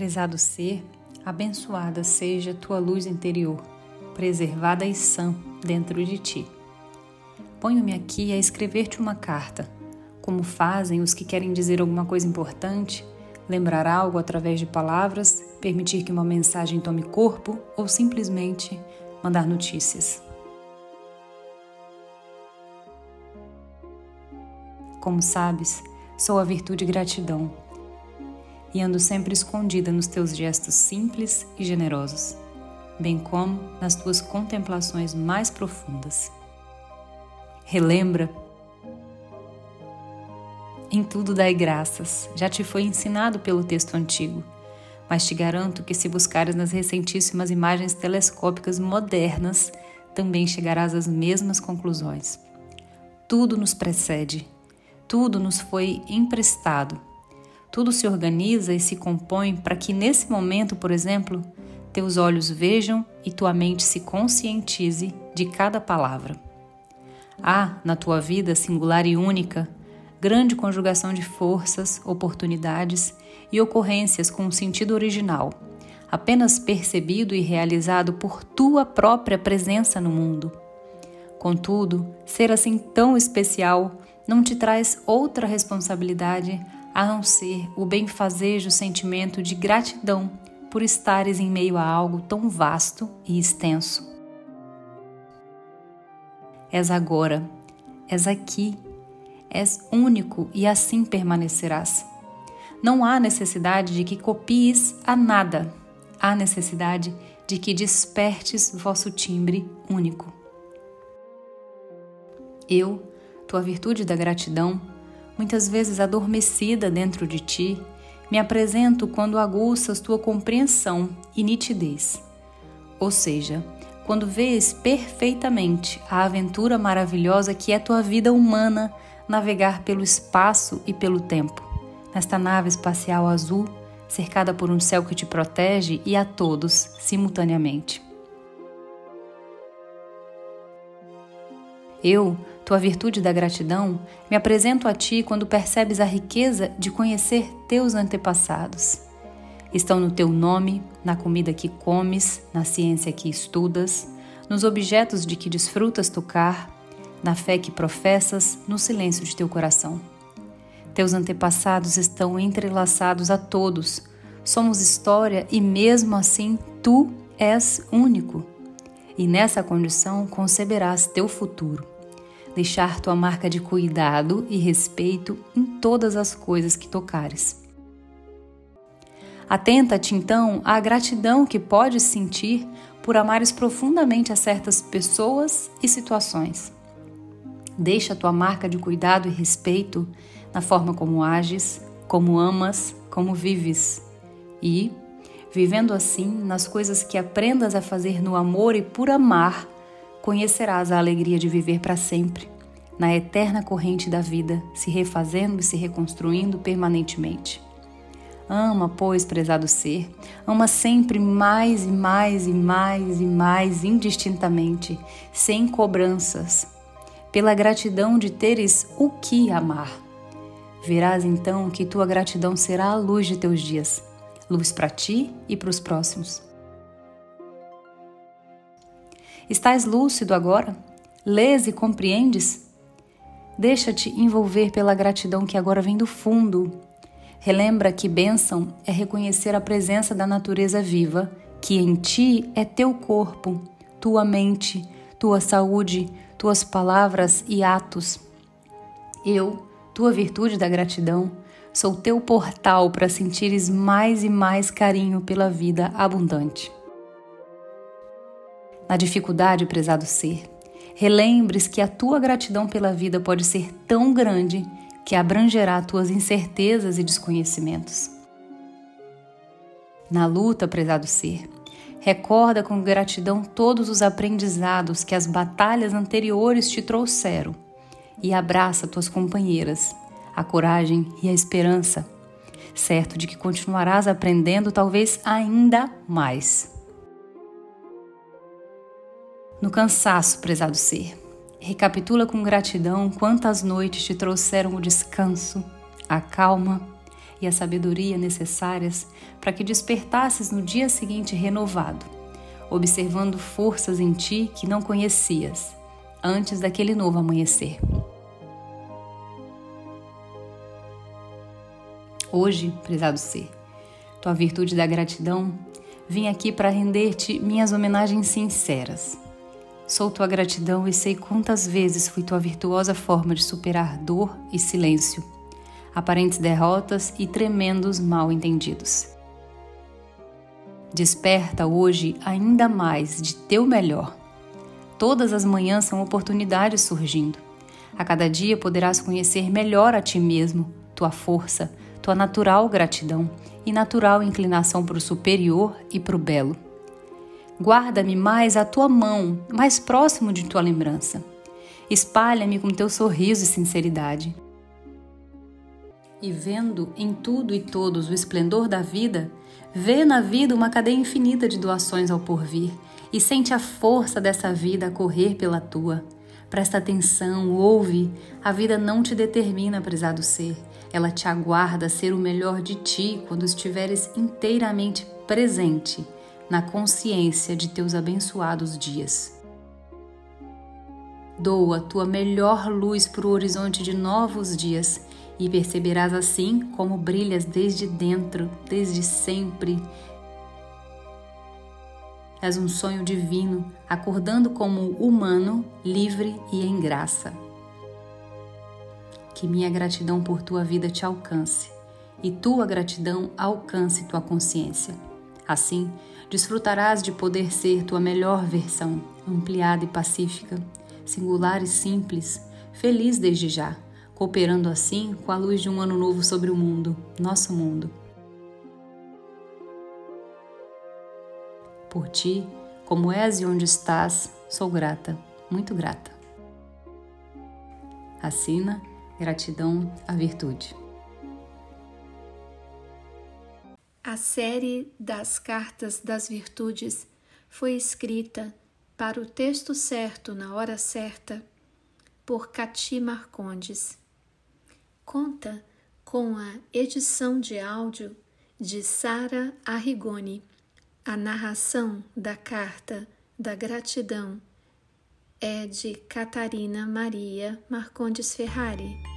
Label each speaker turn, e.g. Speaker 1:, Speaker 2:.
Speaker 1: Prezado ser, abençoada seja tua luz interior, preservada e sã dentro de ti. Ponho-me aqui a escrever-te uma carta, como fazem os que querem dizer alguma coisa importante, lembrar algo através de palavras, permitir que uma mensagem tome corpo ou simplesmente mandar notícias. Como sabes, sou a virtude gratidão e ando sempre escondida nos teus gestos simples e generosos, bem como nas tuas contemplações mais profundas. Relembra em tudo dai graças, já te foi ensinado pelo texto antigo. Mas te garanto que, se buscares nas recentíssimas imagens telescópicas modernas, também chegarás às mesmas conclusões. Tudo nos precede, tudo nos foi emprestado, tudo se organiza e se compõe para que, nesse momento, por exemplo, teus olhos vejam e tua mente se conscientize de cada palavra. Há, na tua vida singular e única, grande conjugação de forças, oportunidades e ocorrências com um sentido original, apenas percebido e realizado por tua própria presença no mundo. Contudo, ser assim tão especial não te traz outra responsabilidade a não ser o benfazejo sentimento de gratidão por estares em meio a algo tão vasto e extenso. És agora, és aqui És único e assim permanecerás. Não há necessidade de que copies a nada. Há necessidade de que despertes vosso timbre único. Eu, tua virtude da gratidão, muitas vezes adormecida dentro de ti, me apresento quando aguças tua compreensão e nitidez. Ou seja, quando vês perfeitamente a aventura maravilhosa que é tua vida humana navegar pelo espaço e pelo tempo, nesta nave espacial azul, cercada por um céu que te protege e a todos simultaneamente. Eu, tua virtude da gratidão, me apresento a ti quando percebes a riqueza de conhecer teus antepassados. Estão no teu nome, na comida que comes, na ciência que estudas, nos objetos de que desfrutas tocar, na fé que professas, no silêncio de teu coração. Teus antepassados estão entrelaçados a todos. Somos história e mesmo assim tu és único. E nessa condição conceberás teu futuro. Deixar tua marca de cuidado e respeito em todas as coisas que tocares. Atenta-te então à gratidão que podes sentir por amares profundamente a certas pessoas e situações. Deixa tua marca de cuidado e respeito na forma como ages, como amas, como vives. E, vivendo assim, nas coisas que aprendas a fazer no amor e por amar, conhecerás a alegria de viver para sempre, na eterna corrente da vida, se refazendo e se reconstruindo permanentemente. Ama, pois, prezado ser, ama sempre mais e mais e mais e mais indistintamente, sem cobranças, pela gratidão de teres o que amar. Verás então que tua gratidão será a luz de teus dias, luz para ti e para os próximos. Estás lúcido agora? Lês e compreendes? Deixa-te envolver pela gratidão que agora vem do fundo. Relembra que bênção é reconhecer a presença da natureza viva, que em ti é teu corpo, tua mente, tua saúde, tuas palavras e atos. Eu, tua virtude da gratidão, sou teu portal para sentires mais e mais carinho pela vida abundante. Na dificuldade, prezado ser, relembres que a tua gratidão pela vida pode ser tão grande que abrangerá tuas incertezas e desconhecimentos. Na luta, prezado ser, Recorda com gratidão todos os aprendizados que as batalhas anteriores te trouxeram e abraça tuas companheiras, a coragem e a esperança, certo de que continuarás aprendendo talvez ainda mais. No cansaço, prezado ser, recapitula com gratidão quantas noites te trouxeram o descanso, a calma e a sabedoria necessárias para que despertasses no dia seguinte renovado, observando forças em ti que não conhecias antes daquele novo amanhecer. Hoje, prezado ser, tua virtude da gratidão, vim aqui para render-te minhas homenagens sinceras. Sou tua gratidão e sei quantas vezes fui tua virtuosa forma de superar dor e silêncio, aparentes derrotas e tremendos mal entendidos. Desperta hoje ainda mais de teu melhor. Todas as manhãs são oportunidades surgindo. A cada dia poderás conhecer melhor a ti mesmo, tua força, tua natural gratidão e natural inclinação para o superior e para o belo. Guarda-me mais à tua mão, mais próximo de tua lembrança. Espalha-me com teu sorriso e sinceridade. E vendo em tudo e todos o esplendor da vida, vê na vida uma cadeia infinita de doações ao porvir e sente a força dessa vida a correr pela tua. Presta atenção, ouve. A vida não te determina, prezado ser. Ela te aguarda ser o melhor de ti quando estiveres inteiramente presente na consciência de teus abençoados dias. Doa tua melhor luz para o horizonte de novos dias e perceberás assim como brilhas desde dentro, desde sempre, És um sonho divino, acordando como humano, livre e em graça. Que minha gratidão por tua vida te alcance e tua gratidão alcance tua consciência. Assim, desfrutarás de poder ser tua melhor versão, ampliada e pacífica, singular e simples, feliz desde já, cooperando assim com a luz de um ano novo sobre o mundo, nosso mundo. Por ti, como és e onde estás, sou grata, muito grata. Assina Gratidão à Virtude.
Speaker 2: A série das Cartas das Virtudes foi escrita para o texto certo na hora certa por Cati Marcondes. Conta com a edição de áudio de Sara Arrigoni a narração da Carta da Gratidão é de Catarina Maria Marcondes Ferrari.